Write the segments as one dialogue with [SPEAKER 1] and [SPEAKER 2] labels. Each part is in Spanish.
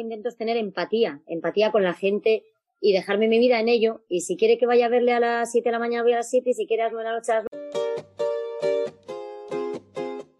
[SPEAKER 1] intento es tener empatía, empatía con la gente y dejarme mi vida en ello. Y si quiere que vaya a verle a las 7 de la mañana, voy a las 7 y si quiere a las 9 de la noche, a las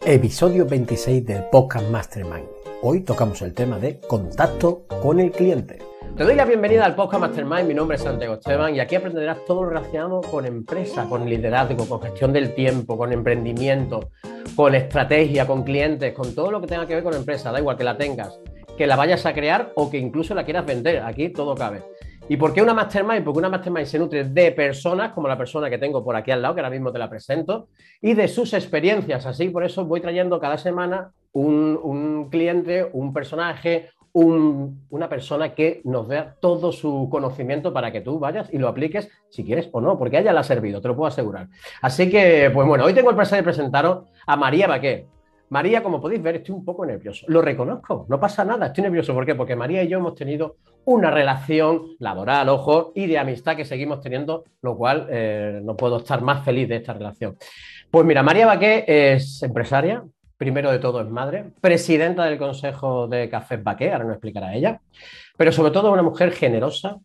[SPEAKER 2] Episodio 26 del Podcast Mastermind. Hoy tocamos el tema de contacto con el cliente. Te doy la bienvenida al Podcast Mastermind, mi nombre es Santiago Esteban y aquí aprenderás todo lo relacionado con empresa, con liderazgo, con gestión del tiempo, con emprendimiento, con estrategia, con clientes, con todo lo que tenga que ver con empresa, da igual que la tengas, que la vayas a crear o que incluso la quieras vender, aquí todo cabe. ¿Y por qué una mastermind? Porque una mastermind se nutre de personas, como la persona que tengo por aquí al lado, que ahora mismo te la presento, y de sus experiencias. Así, por eso voy trayendo cada semana un, cliente, un personaje, una persona que nos dé todo su conocimiento para que tú vayas y lo apliques si quieres o no, porque ella le ha servido, te lo puedo asegurar. Así que, pues bueno, hoy tengo el placer de presentaros a María Baqué. María, como podéis ver, estoy un poco nervioso. Lo reconozco, no pasa nada, estoy nervioso. ¿Por qué? Porque María y yo hemos tenido una relación laboral, ojo, y de amistad que seguimos teniendo, lo cual eh, no puedo estar más feliz de esta relación. Pues mira, María Baqué es empresaria, primero de todo es madre, presidenta del Consejo de Café Baqué, ahora nos explicará ella, pero sobre todo una mujer generosa,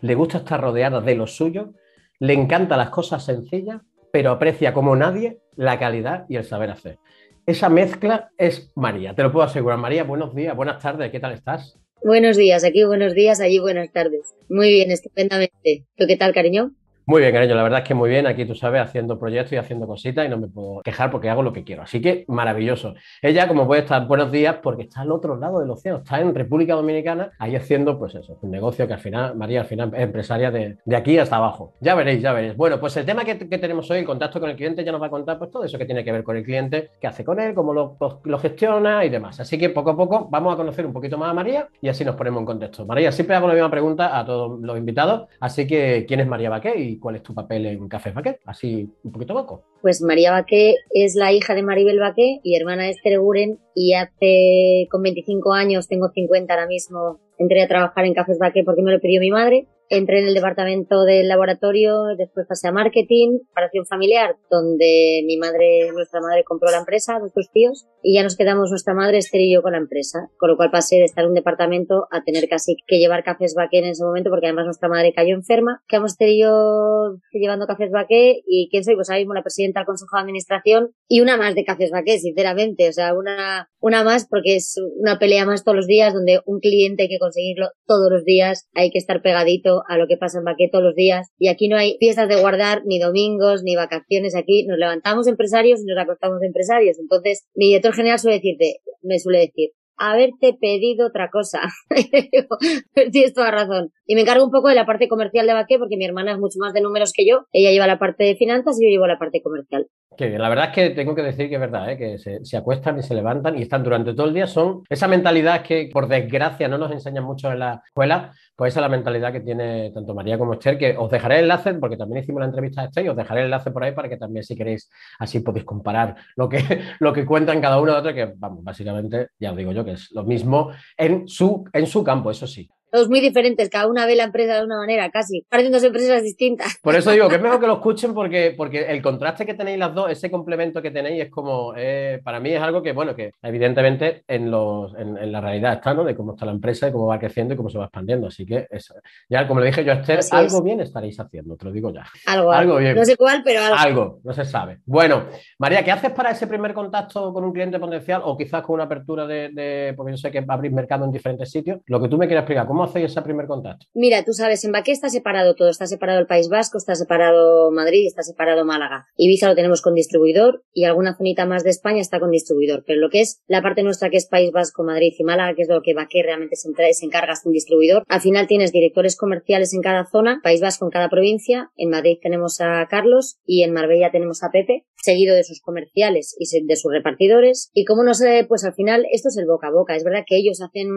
[SPEAKER 2] le gusta estar rodeada de lo suyo, le encantan las cosas sencillas, pero aprecia como nadie la calidad y el saber hacer. Esa mezcla es María, te lo puedo asegurar. María, buenos días, buenas tardes, ¿qué tal estás?
[SPEAKER 1] Buenos días, aquí buenos días, allí buenas tardes. Muy bien, estupendamente. ¿Tú qué tal, cariño?
[SPEAKER 2] Muy bien, cariño, la verdad es que muy bien. Aquí tú sabes, haciendo proyectos y haciendo cositas y no me puedo quejar porque hago lo que quiero. Así que maravilloso. Ella, como puede estar, buenos días, porque está al otro lado del océano, está en República Dominicana, ahí haciendo, pues eso, un negocio que al final, María, al final es empresaria de, aquí hasta abajo. Ya veréis, ya veréis. Bueno, pues el tema que, tenemos hoy, el contacto con el cliente, ya nos va a contar pues todo eso que tiene que ver con el cliente, qué hace con él, cómo lo, pues, lo gestiona y demás. Así que poco a poco vamos a conocer un poquito más a María y así nos ponemos en contexto. María, siempre hago la misma pregunta a todos los invitados, así que ¿quién es María Baqué cuál es tu papel en Café Baquet, así un poquito loco.
[SPEAKER 1] Pues María Baqué es la hija de Maribel Baqué y hermana de Esther Guren y hace con 25 años, tengo 50 ahora mismo, entré a trabajar en Cafés Baqué porque me lo pidió mi madre entré en el departamento del laboratorio, después pasé a marketing, separación familiar, donde mi madre, nuestra madre compró la empresa, nuestros tíos, y ya nos quedamos nuestra madre, Esther y yo con la empresa, con lo cual pasé de estar en un departamento a tener casi que llevar cafés baqué en ese momento, porque además nuestra madre cayó enferma. Quedamos Esther y yo llevando cafés baqué, y ¿quién soy? Pues ahora mismo la presidenta del Consejo de Administración, y una más de cafés baqué, sinceramente, o sea, una, una más porque es una pelea más todos los días, donde un cliente hay que conseguirlo todos los días, hay que estar pegadito a lo que pasa en Baquet todos los días. Y aquí no hay fiestas de guardar, ni domingos, ni vacaciones. Aquí nos levantamos empresarios y nos acostamos empresarios. Entonces, mi director general suele decirte, me suele decir, haberte pedido otra cosa. Tienes toda razón. Y me encargo un poco de la parte comercial de Baquet porque mi hermana es mucho más de números que yo. Ella lleva la parte de finanzas y yo llevo la parte comercial.
[SPEAKER 2] La verdad es que tengo que decir que es verdad, ¿eh? que se, se, acuestan y se levantan y están durante todo el día. Son esa mentalidad que, por desgracia, no nos enseñan mucho en la escuela, pues esa es la mentalidad que tiene tanto María como Esther, que os dejaré el enlace, porque también hicimos la entrevista a Esther y os dejaré el enlace por ahí para que también, si queréis, así podéis comparar lo que, lo que cuentan cada uno de otro, que vamos, básicamente, ya os digo yo, que lo mismo en su, en su campo, eso sí
[SPEAKER 1] todos muy diferentes, cada una ve la empresa de una manera, casi, parecen dos empresas distintas.
[SPEAKER 2] Por eso digo que es mejor que lo escuchen porque, porque el contraste que tenéis las dos, ese complemento que tenéis es como, eh, para mí es algo que, bueno, que evidentemente en, los, en, la realidad está, ¿no? De cómo está la empresa, de cómo va creciendo y cómo se va expandiendo. Así que, eso, ya como le dije yo a Esther, algo bien estaréis haciendo, te lo digo ya.
[SPEAKER 1] Algo, algo bien. No sé cuál, pero algo.
[SPEAKER 2] Algo, no se sabe. Bueno, María, ¿qué haces para ese primer contacto con un cliente potencial o quizás con una apertura de, de porque yo sé que abrir mercado en diferentes sitios? Lo que tú me quieras explicar, ¿cómo hacéis ese primer contacto?
[SPEAKER 1] Mira, tú sabes, en Baqué está separado todo. Está separado el País Vasco, está separado Madrid, está separado Málaga. Ibiza lo tenemos con distribuidor y alguna zonita más de España está con distribuidor. Pero lo que es la parte nuestra que es País Vasco, Madrid y Málaga, que es lo que Baqué realmente se, se encarga de un distribuidor. Al final tienes directores comerciales en cada zona, País Vasco en cada provincia. En Madrid tenemos a Carlos y en Marbella tenemos a Pepe, seguido de sus comerciales y de sus repartidores. Y como no sé, pues al final esto es el boca a boca. Es verdad que ellos hacen,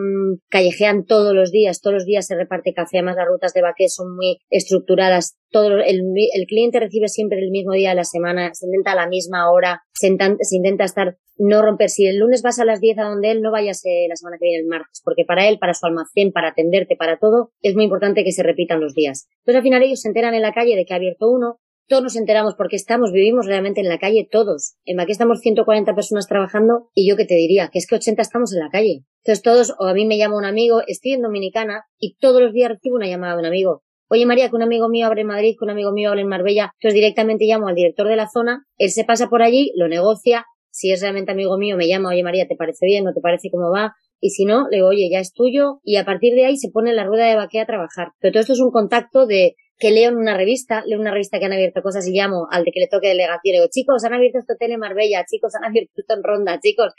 [SPEAKER 1] callejean todos los días, todos los días se parte café, además las rutas de Baqué son muy estructuradas, todo el, el, cliente recibe siempre el mismo día de la semana, se intenta a la misma hora, se, intenta, estar, no romper, si el lunes vas a las 10 a donde él, no vayas eh, la semana que viene el martes, porque para él, para su almacén, para atenderte, para todo, es muy importante que se repitan los días. Entonces al final ellos se enteran en la calle de que ha abierto uno, todos nos enteramos porque estamos, vivimos realmente en la calle todos. En Baqué estamos 140 personas trabajando y yo que te diría, que es que 80 estamos en la calle. Entonces todos, o a mí me llama un amigo, estoy en Dominicana y todos los días recibo una llamada de un amigo. Oye María, que un amigo mío abre en Madrid, que un amigo mío abre en Marbella. Entonces directamente llamo al director de la zona, él se pasa por allí, lo negocia. Si es realmente amigo mío, me llama, oye María, ¿te parece bien? ¿No te parece cómo va? y si no, le digo, oye, ya es tuyo, y a partir de ahí se pone la rueda de Baqué a trabajar. Pero todo esto es un contacto de que leo en una revista, leo una revista que han abierto cosas y llamo al de que le toque delegación y digo, chicos, han abierto esto hotel en Marbella, chicos, han abierto esto en Ronda, chicos.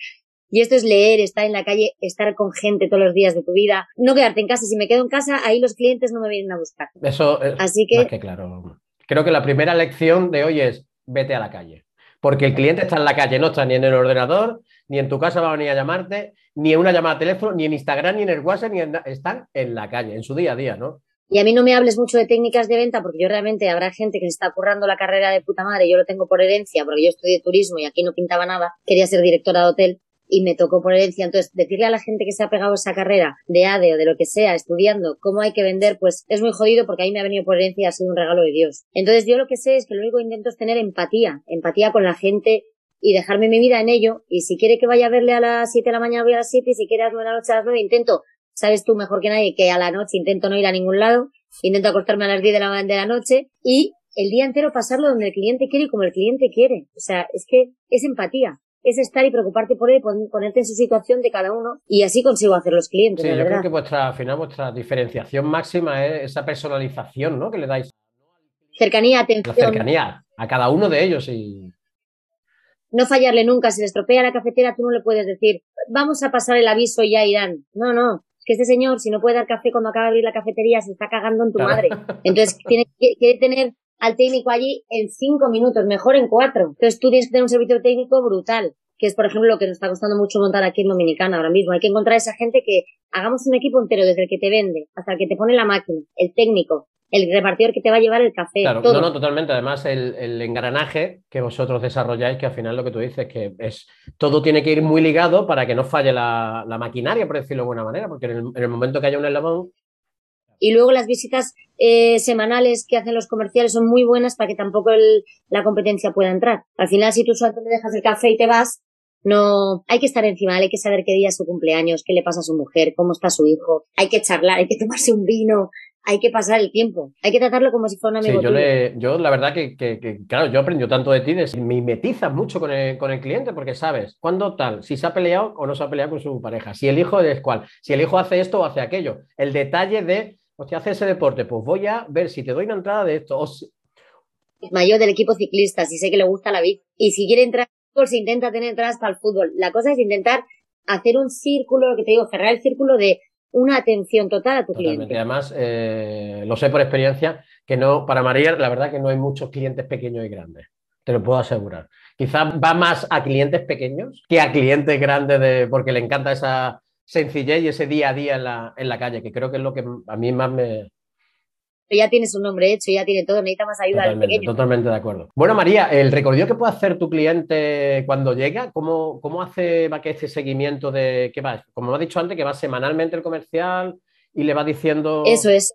[SPEAKER 1] Y esto es leer, estar en la calle, estar con gente todos los días de tu vida, no quedarte en casa. Si me quedo en casa, ahí los clientes no me vienen a buscar.
[SPEAKER 2] Eso es Así que, que claro. Creo que la primera lección de hoy es vete a la calle. Porque el cliente está en la calle, no está ni en el ordenador, ni en tu casa va a venir a llamarte, ni en una llamada de teléfono, ni en Instagram, ni en el WhatsApp, ni en... están en la calle, en su día a día, ¿no?
[SPEAKER 1] Y a mí no me hables mucho de técnicas de venta porque yo realmente habrá gente que se está currando la carrera de puta madre, yo lo tengo por herencia porque yo estudié turismo y aquí no pintaba nada, quería ser directora de hotel y me tocó por herencia. Entonces, decirle a la gente que se ha pegado esa carrera de ADE o de lo que sea, estudiando cómo hay que vender, pues es muy jodido porque a mí me ha venido por herencia y ha sido un regalo de Dios. Entonces, yo lo que sé es que lo único que intento es tener empatía, empatía con la gente y dejarme mi vida en ello. Y si quiere que vaya a verle a las 7 de la mañana, voy a las 7. Y si quiere a las 9 de la noche, a las 9. Intento, sabes tú mejor que nadie, que a la noche intento no ir a ningún lado. Intento acostarme a las 10 de la, de la noche. Y el día entero pasarlo donde el cliente quiere y como el cliente quiere. O sea, es que es empatía. Es estar y preocuparte por él, ponerte en su situación de cada uno y así consigo hacer los clientes.
[SPEAKER 2] Sí, yo creo que vuestra, al final vuestra diferenciación máxima es esa personalización, ¿no? Que le dais.
[SPEAKER 1] Cercanía, atención.
[SPEAKER 2] La cercanía a cada uno de ellos y
[SPEAKER 1] no fallarle nunca. Si le estropea la cafetera, tú no le puedes decir, vamos a pasar el aviso y ya irán. No, no. Que este señor, si no puede dar café cuando acaba de abrir la cafetería, se está cagando en tu madre. Entonces, tiene que tener al técnico allí en cinco minutos, mejor en cuatro. Entonces, tú tienes que tener un servicio técnico brutal que es por ejemplo lo que nos está costando mucho montar aquí en Dominicana ahora mismo. Hay que encontrar a esa gente que hagamos un equipo entero, desde el que te vende hasta el que te pone la máquina, el técnico, el repartidor que te va a llevar el café.
[SPEAKER 2] Claro, no, no, totalmente. Además, el, engranaje que vosotros desarrolláis, que al final lo que tú dices, que es todo tiene que ir muy ligado para que no falle la, maquinaria, por decirlo de buena manera, porque en el, momento que haya un eslabón.
[SPEAKER 1] Y luego las visitas eh, semanales que hacen los comerciales son muy buenas para que tampoco la competencia pueda entrar. Al final, si tú solo te dejas el café y te vas, no, hay que estar encima, hay que saber qué día es su cumpleaños, qué le pasa a su mujer, cómo está su hijo, hay que charlar, hay que tomarse un vino, hay que pasar el tiempo. Hay que tratarlo como si fuera un amigo.
[SPEAKER 2] Sí, yo, Le, yo la verdad que, que, claro, yo aprendí tanto de ti, de, me mimetizas mucho con el, con el cliente porque sabes cuándo tal, si se ha peleado o no se ha peleado con su pareja, si el hijo es cuál, si el hijo hace esto o hace aquello. El detalle de, hostia, hace ese deporte, pues voy a ver si te doy una entrada de esto. O
[SPEAKER 1] Mayor del equipo ciclista, si sé que le gusta la vida. Y si quiere entrar al se intenta tener entradas para el fútbol. La cosa es intentar hacer un círculo, lo que te digo, cerrar el círculo de una atención total a tu cliente.
[SPEAKER 2] Además, eh, lo sé por experiencia, que no, para María, la verdad que no hay muchos clientes pequeños y grandes. Te lo puedo asegurar. Quizás va más a clientes pequeños que a clientes grandes de, porque le encanta esa sencillez y ese día a día en la, en la calle, que creo que es lo que a mí más me,
[SPEAKER 1] ya tiene su nombre hecho, ya tiene todo, necesita más ayuda
[SPEAKER 2] totalmente, Totalmente de acuerdo. Bueno, María, el recorrido que puede hacer tu cliente cuando llega, ¿cómo, cómo hace va que ese seguimiento de qué va? Como me ha dicho antes, que va semanalmente el comercial y le va diciendo.
[SPEAKER 1] Eso es.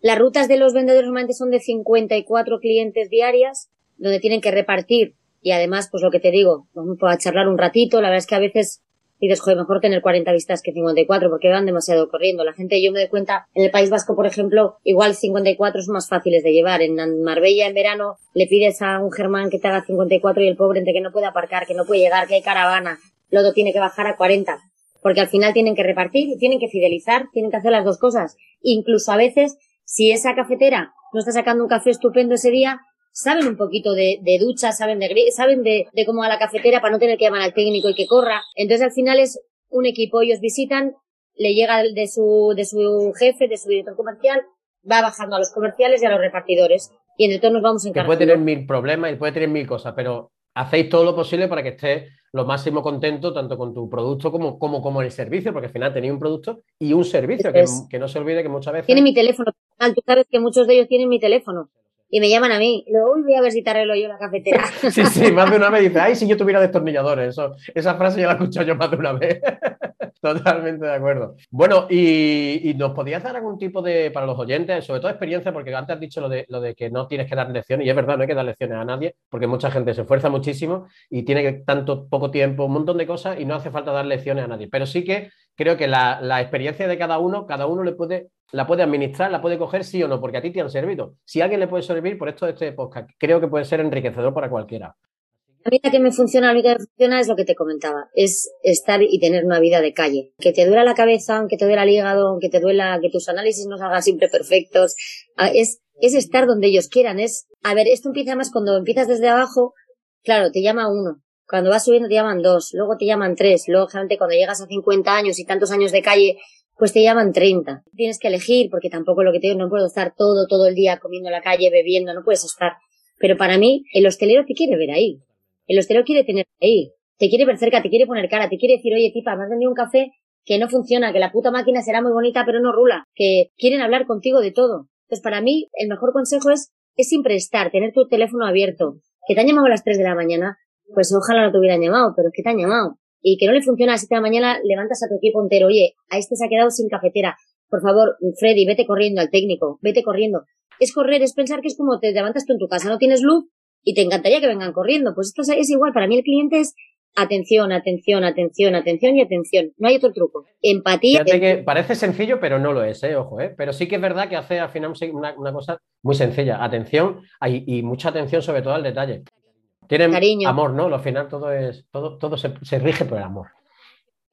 [SPEAKER 1] Las rutas de los vendedores normalmente son de 54 clientes diarias, donde tienen que repartir. Y además, pues lo que te digo, vamos a charlar un ratito. La verdad es que a veces y dices, joder, mejor tener 40 vistas que 54 porque van demasiado corriendo. La gente, yo me doy cuenta, en el País Vasco, por ejemplo, igual 54 son más fáciles de llevar. En Marbella, en verano, le pides a un germán que te haga 54 y el pobre entre que no puede aparcar, que no puede llegar, que hay caravana, luego tiene que bajar a 40. Porque al final tienen que repartir, tienen que fidelizar, tienen que hacer las dos cosas. Incluso a veces, si esa cafetera no está sacando un café estupendo ese día, saben un poquito de, de ducha, saben de saben de, de cómo va la cafetera para no tener que llamar al técnico y que corra. Entonces al final es un equipo, ellos visitan, le llega de su, de su jefe, de su director comercial, va bajando a los comerciales y a los repartidores. Y entre todos nos vamos encargando.
[SPEAKER 2] Puede tener mil problemas y puede tener mil cosas, pero hacéis todo lo posible para que estés lo máximo contento tanto con tu producto como, como, como el servicio, porque al final tenéis un producto y un servicio, que, que, no se olvide que muchas veces...
[SPEAKER 1] Tiene mi teléfono, tú sabes que muchos de ellos tienen mi teléfono. Y me llaman a mí. Luego voy a ver si te arreglo yo la cafetera.
[SPEAKER 2] Sí, sí, más de una vez dice, ay, si yo tuviera destornilladores. Eso, esa frase ya la he escuchado yo más de una vez. Totalmente de acuerdo. Bueno, y, nos podías dar algún tipo de, para los oyentes, sobre todo experiencia, porque antes has dicho lo de, lo de que no tienes que dar lecciones, y es verdad, no hay que dar lecciones a nadie, porque mucha gente se esfuerza muchísimo y tiene tanto poco tiempo, un montón de cosas, y no hace falta dar lecciones a nadie. Pero sí que creo que la, la experiencia de cada uno, cada uno le puede la puede administrar, la puede coger sí o no, porque a ti te han servido. Si alguien le puede servir por esto de este podcast, creo que puede ser enriquecedor para cualquiera.
[SPEAKER 1] La que me funciona, la que me funciona es lo que te comentaba, es estar y tener una vida de calle. Que te duela la cabeza, aunque te duela el hígado, aunque te duela que tus análisis no salgan siempre perfectos, es, es estar donde ellos quieran, es, a ver, esto empieza más cuando empiezas desde abajo, claro, te llama uno, cuando vas subiendo te llaman dos, luego te llaman tres, luego cuando llegas a 50 años y tantos años de calle, pues te llaman 30. Tienes que elegir, porque tampoco lo que te digo, no puedo estar todo, todo el día comiendo en la calle, bebiendo, no puedes estar. Pero para mí, el hostelero te quiere ver ahí. El hostelero quiere tener ahí. Te quiere ver cerca, te quiere poner cara, te quiere decir, oye, tipa, me has vendido un café que no funciona, que la puta máquina será muy bonita, pero no rula, que quieren hablar contigo de todo. Entonces, para mí, el mejor consejo es, es siempre estar, tener tu teléfono abierto. Que te han llamado a las 3 de la mañana, pues ojalá no te hubieran llamado, pero es que te han llamado y que no le funciona a las 7 de la mañana, levantas a tu equipo entero, oye, a este se ha quedado sin cafetera, por favor, Freddy, vete corriendo al técnico, vete corriendo. Es correr, es pensar que es como te levantas tú en tu casa, no tienes luz y te encantaría que vengan corriendo. Pues esto es igual, para mí el cliente es atención, atención, atención, atención y atención. No hay otro truco. Empatía.
[SPEAKER 2] Fíjate que parece sencillo, pero no lo es, ¿eh? ojo, ¿eh? pero sí que es verdad que hace al final una, cosa muy sencilla. Atención y mucha atención sobre todo al detalle. Tienen amor, ¿no? Al final todo es, todo, todo se, rige por el amor.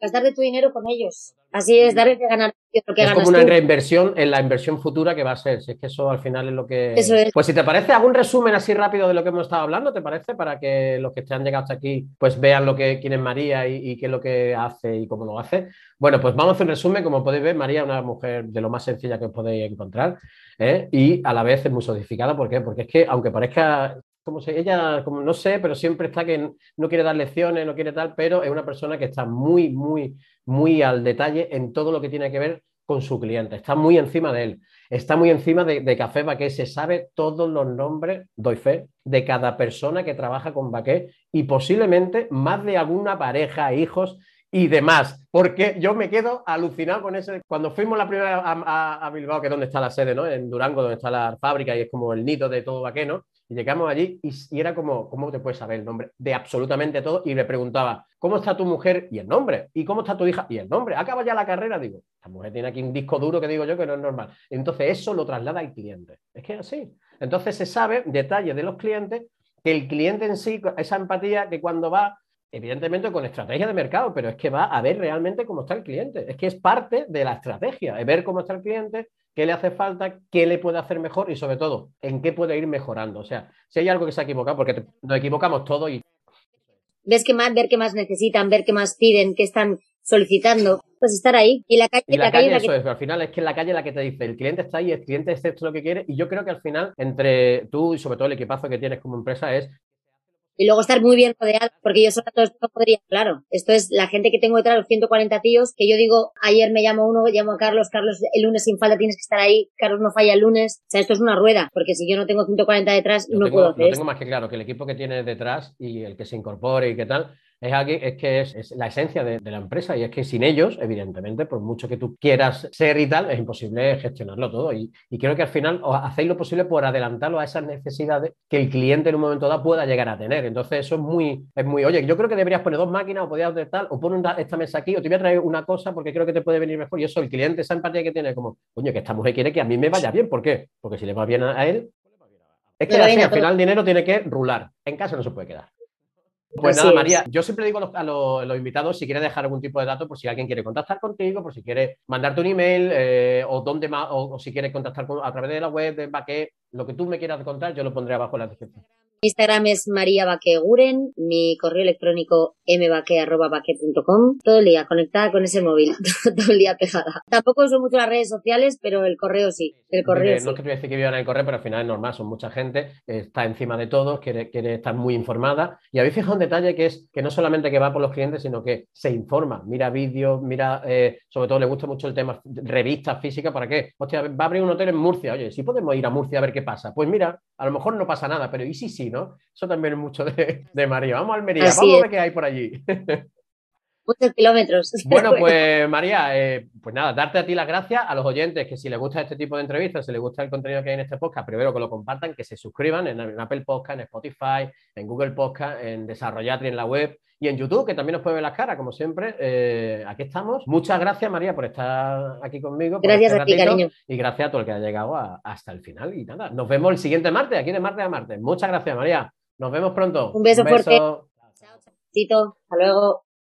[SPEAKER 1] Gastar de tu dinero con ellos. Así es, darles de ganar
[SPEAKER 2] lo que Es como una reinversión en la inversión futura que va a ser. Si es que eso al final es lo que.
[SPEAKER 1] Eso es.
[SPEAKER 2] Pues si te parece, algún resumen así rápido de lo que hemos estado hablando, ¿te parece? Para que los que te han llegado hasta aquí, pues vean lo que quién es María y, qué es lo que hace y cómo lo hace. Bueno, pues vamos a hacer un resumen. Como podéis ver, María es una mujer de lo más sencilla que os podéis encontrar. ¿eh? Y a la vez es muy sodificada. ¿Por qué? Porque es que, aunque parezca como se, ella, como no sé, pero siempre está que no quiere dar lecciones, no quiere tal, pero es una persona que está muy, muy, muy al detalle en todo lo que tiene que ver con su cliente, está muy encima de él, está muy encima de, Café Baqué, se sabe todos los nombres, doy fe, de cada persona que trabaja con Baqué y posiblemente más de alguna pareja, hijos y demás, porque yo me quedo alucinado con ese. Cuando fuimos la primera a, a, Bilbao, que es donde está la sede, ¿no? En Durango, donde está la fábrica y es como el nido de todo Baqué, ¿no? Y llegamos allí y, era como, ¿cómo te puedes saber el nombre? De absolutamente todo. Y le preguntaba, ¿cómo está tu mujer? Y el nombre. ¿Y cómo está tu hija? Y el nombre. Acaba ya la carrera. Digo, esta mujer tiene aquí un disco duro que digo yo que no es normal. Entonces eso lo traslada al cliente. Es que es así. Entonces se sabe detalles de los clientes que el cliente en sí, esa empatía que cuando va, evidentemente con estrategia de mercado, pero es que va a ver realmente cómo está el cliente. Es que es parte de la estrategia, es ver cómo está el cliente, qué le hace falta, qué le puede hacer mejor y sobre todo, en qué puede ir mejorando. O sea, si hay algo que se ha equivocado, porque nos equivocamos todos y...
[SPEAKER 1] Ves que más, ver qué más necesitan, ver qué más piden, qué están solicitando, pues estar ahí. Y la calle,
[SPEAKER 2] la, calle, eso es, al final es que la calle la que te dice, el cliente está ahí, el cliente es esto lo que quiere, y yo creo que al final, entre tú y sobre todo el equipazo que tienes como empresa, es
[SPEAKER 1] y luego estar muy bien rodeado, porque yo solo no podría, claro. Esto es la gente que tengo detrás, los 140 tíos, que yo digo, ayer me llamo uno, llamo a Carlos, Carlos, el lunes sin falta tienes que estar ahí, Carlos no falla el lunes. O sea, esto es una rueda, porque si yo no tengo 140 detrás, no puedo hacer.
[SPEAKER 2] Lo tengo más que claro, que el equipo que tienes detrás y el que se incorpore y qué tal, es, aquí, es que es, la esencia de, la empresa y es que sin ellos, evidentemente, por mucho que tú quieras ser y tal, es imposible gestionarlo todo. Y, creo que al final hacéis lo posible por adelantarlo a esas necesidades que el cliente en un momento dado pueda llegar a tener. Entonces, eso es muy, es muy, oye, yo creo que deberías poner dos máquinas o podrías hacer tal, o pon esta mesa aquí, o te voy a traer una cosa porque creo que te puede venir mejor. Y eso, el cliente, esa empatía que tiene, como, coño, que esta mujer quiere que a mí me vaya bien. ¿Por qué? Porque si le va bien a él, es que al final el dinero tiene que rular. En casa no se puede quedar. Pues nada, María, yo siempre digo a los, invitados si quieres dejar algún tipo de dato por si alguien quiere contactar contigo, por si quiere mandarte un email eh, o, dónde o, si quieres contactar a través de la web, de Baque, lo que tú me quieras contar, yo lo pondré abajo en la descripción.
[SPEAKER 1] Instagram es María Guren, mi correo electrónico mbaque.com. Todo el día conectada con ese móvil, todo el día pegada. Tampoco uso mucho las redes sociales, pero el correo sí. El correo
[SPEAKER 2] No es que te voy a decir que vivan el correo, pero al final es normal, son mucha gente, está encima de todo, quiere, quiere estar muy informada. Y habéis fijado un detalle que es que no solamente que va por los clientes, sino que se informa, mira vídeos, mira, eh, sobre todo le gusta mucho el tema revistas físicas, ¿para qué? Hostia, va a abrir un hotel en Murcia, oye, si podemos ir a Murcia a ver qué pasa. Pues mira, a lo mejor no pasa nada, pero ¿y sí, sí, no? Eso también es mucho de, María. Vamos a Almería, vamos a ver qué hay por allí.
[SPEAKER 1] Muchos kilómetros.
[SPEAKER 2] Bueno, pues María, eh, pues nada, darte a ti las gracias, a los oyentes que si les gusta este tipo de entrevistas, si les gusta el contenido que hay en este podcast, primero que lo compartan, que se suscriban en, Apple Podcast, en Spotify, en Google Podcast, en Desarrollatri en la web y en YouTube, que también nos puede ver las caras, como siempre. Eh, aquí estamos. Muchas gracias, María, por estar aquí conmigo.
[SPEAKER 1] Gracias este a ti, cariño.
[SPEAKER 2] Y gracias a todo el que ha llegado hasta el final. Y nada, nos vemos el siguiente martes, aquí de martes a martes. Muchas gracias, María. Nos vemos pronto.
[SPEAKER 1] Un beso, Un beso. fuerte. Chao. Hasta luego.